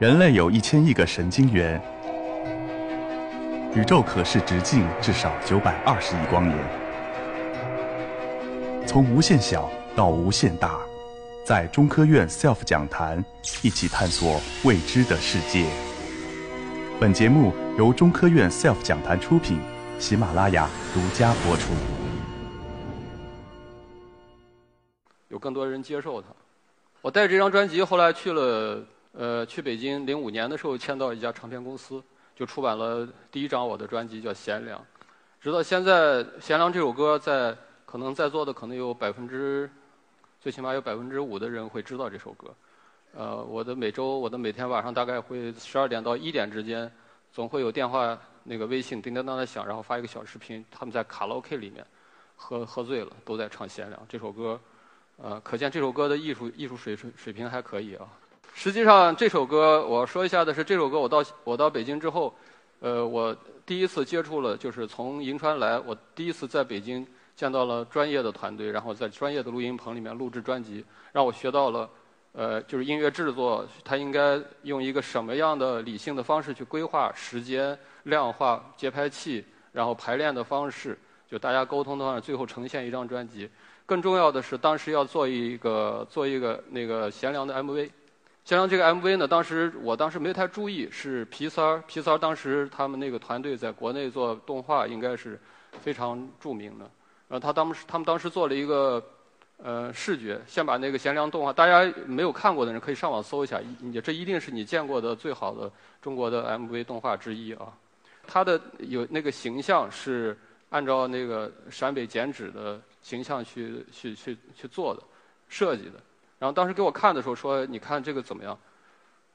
人类有一千亿个神经元，宇宙可视直径至少九百二十亿光年。从无限小到无限大，在中科院 SELF 讲坛一起探索未知的世界。本节目由中科院 SELF 讲坛出品，喜马拉雅独家播出。有更多人接受它。我带着这张专辑后来去了。呃，去北京零五年的时候签到一家唱片公司，就出版了第一张我的专辑叫《贤良》。直到现在，《贤良》这首歌在可能在座的可能有百分之，最起码有百分之五的人会知道这首歌。呃，我的每周，我的每天晚上大概会十二点到一点之间，总会有电话那个微信叮叮当的响，然后发一个小视频，他们在卡拉 OK 里面喝喝醉了，都在唱《贤良》这首歌。呃，可见这首歌的艺术艺术水水水平还可以啊。实际上，这首歌我说一下的是，这首歌我到我到北京之后，呃，我第一次接触了，就是从银川来，我第一次在北京见到了专业的团队，然后在专业的录音棚里面录制专辑，让我学到了，呃，就是音乐制作，它应该用一个什么样的理性的方式去规划时间、量化节拍器，然后排练的方式，就大家沟通的话，最后呈现一张专辑。更重要的是，当时要做一个做一个那个贤良的 MV。像这个 MV 呢，当时我当时没太注意，是皮三儿，皮三儿当时他们那个团队在国内做动画应该是非常著名的。然后他当时他们当时做了一个呃视觉，先把那个贤良动画，大家没有看过的人可以上网搜一下，你这一定是你见过的最好的中国的 MV 动画之一啊。他的有那个形象是按照那个陕北剪纸的形象去去去去做的设计的。然后当时给我看的时候说：“你看这个怎么样？”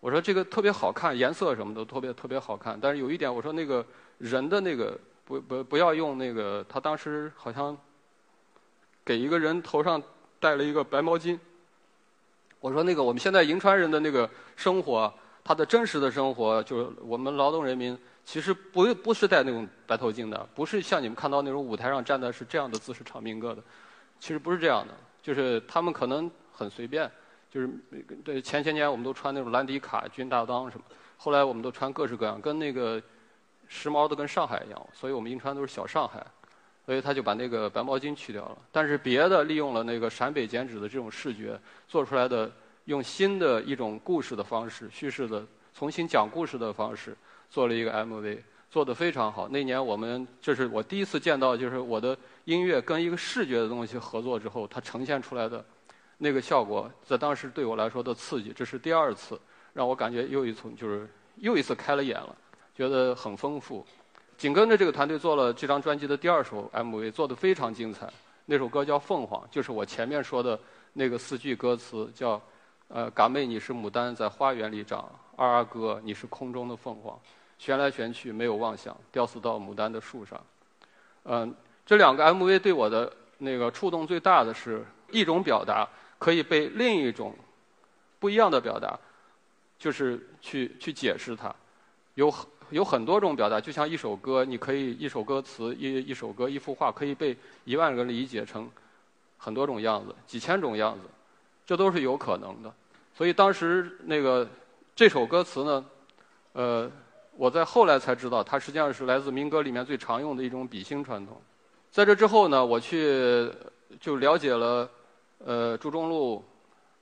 我说：“这个特别好看，颜色什么的特别特别好看。但是有一点，我说那个人的那个不不不要用那个。他当时好像给一个人头上戴了一个白毛巾。我说那个我们现在银川人的那个生活，他的真实的生活，就是我们劳动人民其实不不是戴那种白头巾的，不是像你们看到那种舞台上站的是这样的姿势唱民歌的，其实不是这样的，就是他们可能。”很随便，就是对前些年我们都穿那种兰迪卡、军大裆什么，后来我们都穿各式各样，跟那个时髦的跟上海一样，所以我们银川都是小上海，所以他就把那个白毛巾去掉了。但是别的利用了那个陕北剪纸的这种视觉做出来的，用新的一种故事的方式叙事的，重新讲故事的方式做了一个 MV，做得非常好。那年我们这是我第一次见到，就是我的音乐跟一个视觉的东西合作之后，它呈现出来的。那个效果在当时对我来说的刺激，这是第二次让我感觉又一次就是又一次开了眼了，觉得很丰富。紧跟着这个团队做了这张专辑的第二首 MV，做的非常精彩。那首歌叫《凤凰》，就是我前面说的那个四句歌词，叫呃“嘎妹你是牡丹在花园里长，二阿哥你是空中的凤凰，旋来旋去没有妄想，吊死到牡丹的树上。”嗯，这两个 MV 对我的那个触动最大的是一种表达。可以被另一种不一样的表达，就是去去解释它。有有很多种表达，就像一首歌，你可以一首歌词、一一首歌、一幅画，可以被一万个人理解成很多种样子、几千种样子，这都是有可能的。所以当时那个这首歌词呢，呃，我在后来才知道，它实际上是来自民歌里面最常用的一种比兴传统。在这之后呢，我去就了解了。呃，朱中路，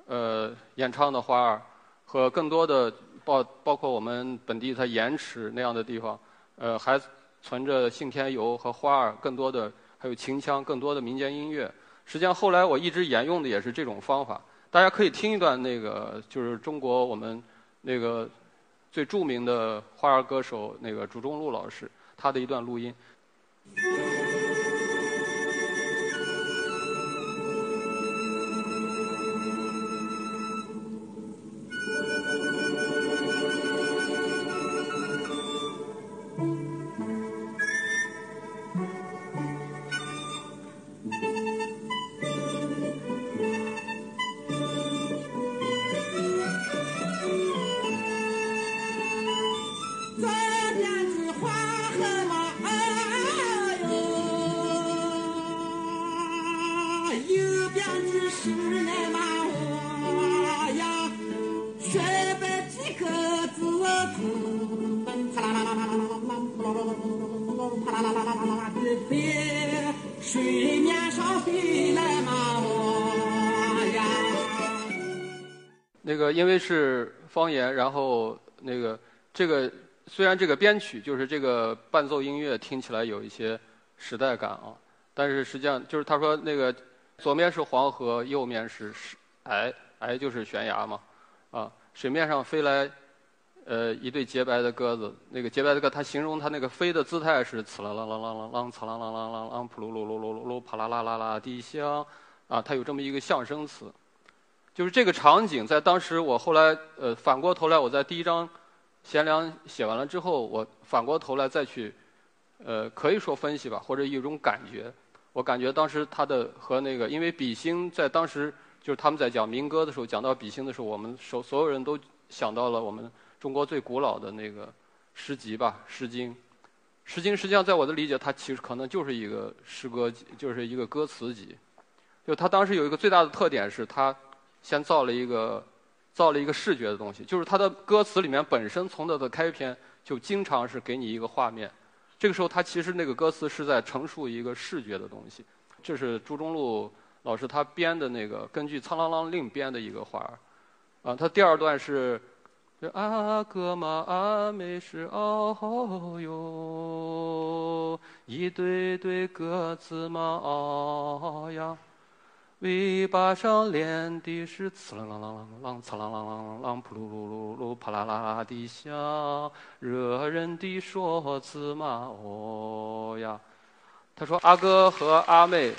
呃，演唱的花儿和更多的包包括我们本地它盐池那样的地方，呃，还存着信天游和花儿，更多的还有秦腔，更多的民间音乐。实际上后来我一直沿用的也是这种方法。大家可以听一段那个，就是中国我们那个最著名的花儿歌手那个朱中路老师他的一段录音。因为是方言，然后那个这个虽然这个编曲就是这个伴奏音乐听起来有一些时代感啊，但是实际上就是他说那个左面是黄河，右面是是崖，崖就是悬崖嘛，啊，水面上飞来呃一对洁白的鸽子，那个洁白的鸽，它形容它那个飞的姿态是呲啦啦啦啦啦啷呲啦啦啦啦啷扑噜噜噜噜噜噜啪啦啦啦啦地响，啊，它有这么一个象声词。就是这个场景，在当时我后来呃反过头来，我在第一章贤良写完了之后，我反过头来再去呃可以说分析吧，或者一种感觉，我感觉当时他的和那个，因为比兴在当时就是他们在讲民歌的时候，讲到比兴的时候，我们所所有人都想到了我们中国最古老的那个诗集吧，《诗经》。《诗经》实际上在我的理解，它其实可能就是一个诗歌集，就是一个歌词集。就它当时有一个最大的特点是它。先造了一个，造了一个视觉的东西，就是它的歌词里面本身从它的开篇就经常是给你一个画面，这个时候他其实那个歌词是在陈述一个视觉的东西。这是朱中路老师他编的那个根据《苍啷啷令》编的一个画儿，啊，他第二段是阿哥嘛阿妹是哦哟，一对对鸽子嘛哦呀。尾巴上连的是刺啦啦啦啦啷呲啦啦啦啷扑噜噜噜噜啪啦啦啦的响，惹人的说辞嘛哦呀。他说阿哥和阿妹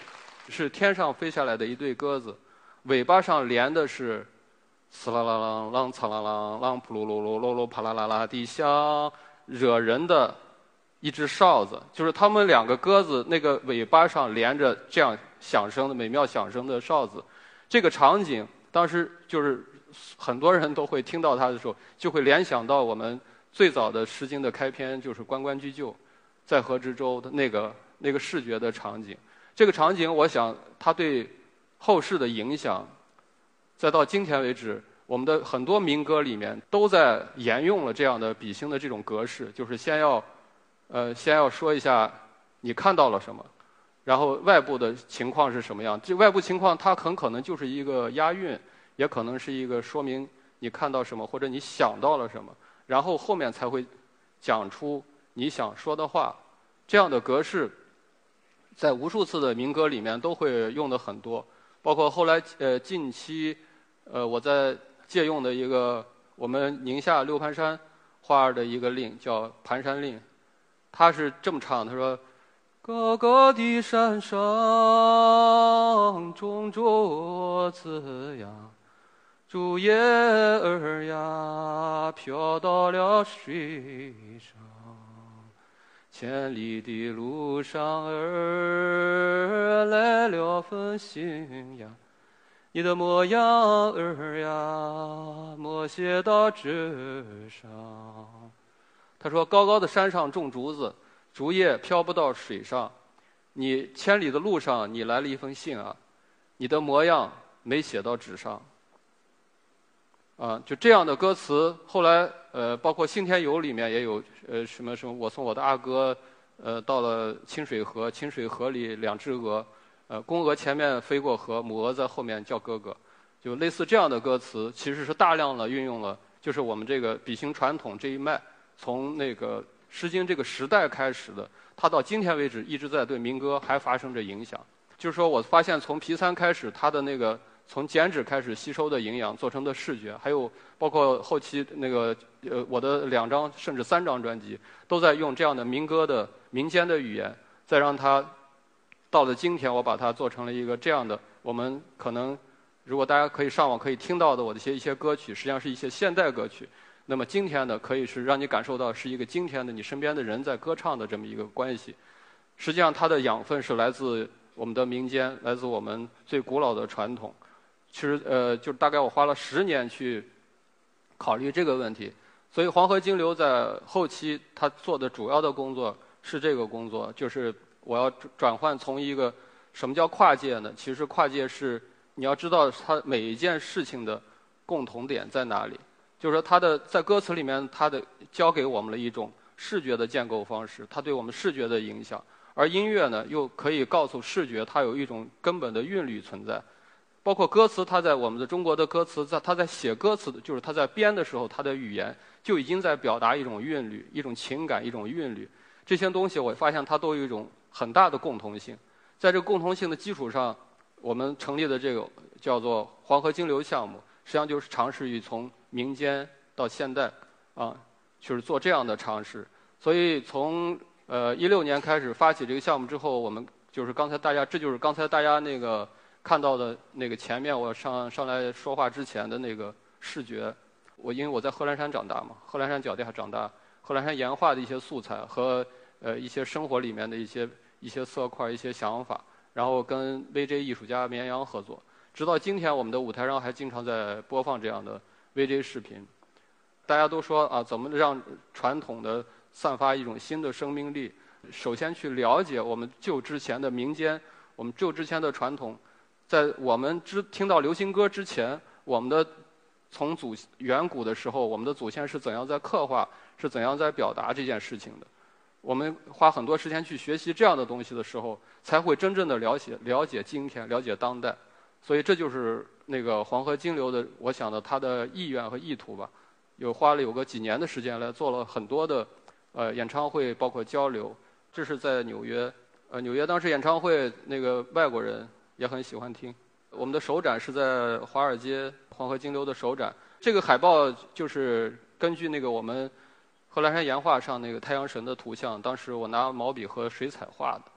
是天上飞下来的一对鸽子，尾巴上连的是刺啦啦啦啷呲啦啦啷扑噜噜噜噜噜啪啦啦啦的响，惹人的一只哨子，就是他们两个鸽子那个尾巴上连着这样。响声的美妙响声的哨子，这个场景当时就是很多人都会听到它的时候，就会联想到我们最早的《诗经》的开篇，就是“关关雎鸠，在河之洲”的那个那个视觉的场景。这个场景，我想它对后世的影响，再到今天为止，我们的很多民歌里面都在沿用了这样的比兴的这种格式，就是先要呃先要说一下你看到了什么。然后外部的情况是什么样？这外部情况它很可能就是一个押韵，也可能是一个说明你看到什么或者你想到了什么，然后后面才会讲出你想说的话。这样的格式在无数次的民歌里面都会用的很多，包括后来呃近期呃我在借用的一个我们宁夏六盘山画儿的一个令叫《盘山令》，他是这么唱，他说。高高的山上种着子呀，竹叶儿呀飘到了水上。千里的路上儿来了封信呀，你的模样儿呀没写到纸上。他说：高高的山上种竹子。竹叶飘不到水上，你千里的路上，你来了一封信啊，你的模样没写到纸上，啊，就这样的歌词，后来呃，包括《信天游》里面也有呃什么什么，我送我的阿哥呃到了清水河，清水河里两只鹅，呃，公鹅前面飞过河，母鹅在后面叫哥哥，就类似这样的歌词，其实是大量的运用了，就是我们这个比兴传统这一脉，从那个。《诗经》这个时代开始的，它到今天为止一直在对民歌还发生着影响。就是说我发现从皮三开始，它的那个从剪纸开始吸收的营养做成的视觉，还有包括后期那个呃我的两张甚至三张专辑，都在用这样的民歌的民间的语言，再让它到了今天，我把它做成了一个这样的。我们可能如果大家可以上网可以听到的我的一些一些歌曲，实际上是一些现代歌曲。那么今天呢，可以是让你感受到是一个今天的你身边的人在歌唱的这么一个关系。实际上，它的养分是来自我们的民间，来自我们最古老的传统。其实，呃，就大概我花了十年去考虑这个问题。所以，黄河金流在后期他做的主要的工作是这个工作，就是我要转换从一个什么叫跨界呢？其实跨界是你要知道它每一件事情的共同点在哪里。就是说，他的在歌词里面，他的教给我们了一种视觉的建构方式，它对我们视觉的影响。而音乐呢，又可以告诉视觉它有一种根本的韵律存在。包括歌词，它在我们的中国的歌词，在它在写歌词，就是它在编的时候，它的语言就已经在表达一种韵律、一种情感、一种韵律。这些东西，我发现它都有一种很大的共同性。在这个共同性的基础上，我们成立的这个叫做“黄河金流”项目，实际上就是尝试于从民间到现代，啊，就是做这样的尝试。所以从呃一六年开始发起这个项目之后，我们就是刚才大家，这就是刚才大家那个。看到的那个前面我上上来说话之前的那个视觉，我因为我在贺兰山长大嘛，贺兰山脚下长大，贺兰山岩画的一些素材和呃一些生活里面的一些一些色块、一些想法，然后跟 VJ 艺术家绵阳合作，直到今天我们的舞台上还经常在播放这样的 VJ 视频。大家都说啊，怎么让传统的散发一种新的生命力？首先去了解我们旧之前的民间，我们旧之前的传统。在我们之听到流行歌之前，我们的从祖远古的时候，我们的祖先是怎样在刻画，是怎样在表达这件事情的？我们花很多时间去学习这样的东西的时候，才会真正的了解了解今天，了解当代。所以这就是那个黄河金流的，我想的他的意愿和意图吧。有花了有个几年的时间来做了很多的呃演唱会，包括交流。这是在纽约，呃，纽约当时演唱会那个外国人。也很喜欢听。我们的首展是在华尔街黄河金流的首展。这个海报就是根据那个我们贺兰山岩画上那个太阳神的图像，当时我拿毛笔和水彩画的。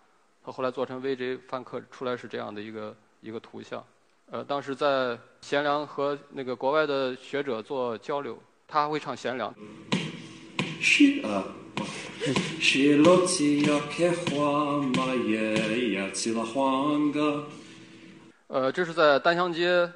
他后来做成 VJ 翻刻出来是这样的一个一个图像。呃，当时在贤良和那个国外的学者做交流，他还会唱贤良。是啊。呃，这是在丹香街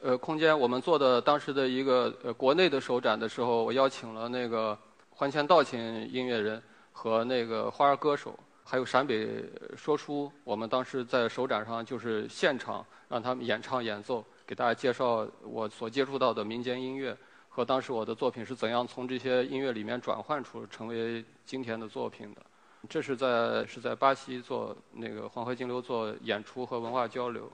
呃空间我们做的当时的一个呃国内的首展的时候，我邀请了那个环前道琴音乐人和那个花儿歌手，还有陕北说书。我们当时在首展上就是现场让他们演唱演奏，给大家介绍我所接触到的民间音乐。和当时我的作品是怎样从这些音乐里面转换出成为今天的作品的？这是在是在巴西做那个黄河金流做演出和文化交流。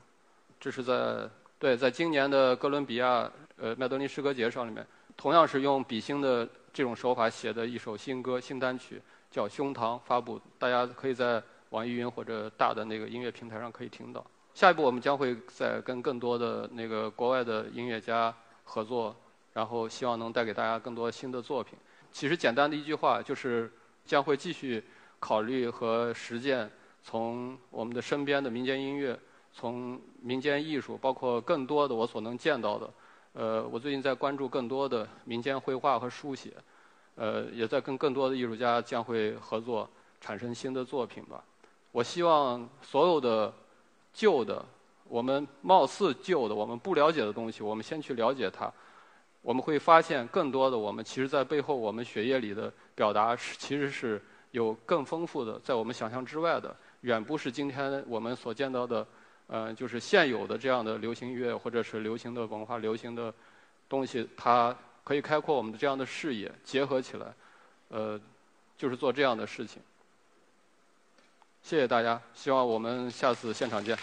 这是在对，在今年的哥伦比亚呃麦德林诗歌节上里面，同样是用比心的这种手法写的一首新歌新单曲，叫《胸膛》发布，大家可以在网易云或者大的那个音乐平台上可以听到。下一步我们将会再跟更多的那个国外的音乐家合作。然后希望能带给大家更多新的作品。其实简单的一句话就是，将会继续考虑和实践从我们的身边的民间音乐，从民间艺术，包括更多的我所能见到的。呃，我最近在关注更多的民间绘画和书写，呃，也在跟更多的艺术家将会合作，产生新的作品吧。我希望所有的旧的，我们貌似旧的，我们不了解的东西，我们先去了解它。我们会发现更多的我们，其实在背后我们血液里的表达是，其实是有更丰富的，在我们想象之外的，远不是今天我们所见到的，呃，就是现有的这样的流行音乐或者是流行的文化、流行的东西，它可以开阔我们的这样的视野，结合起来，呃，就是做这样的事情。谢谢大家，希望我们下次现场见。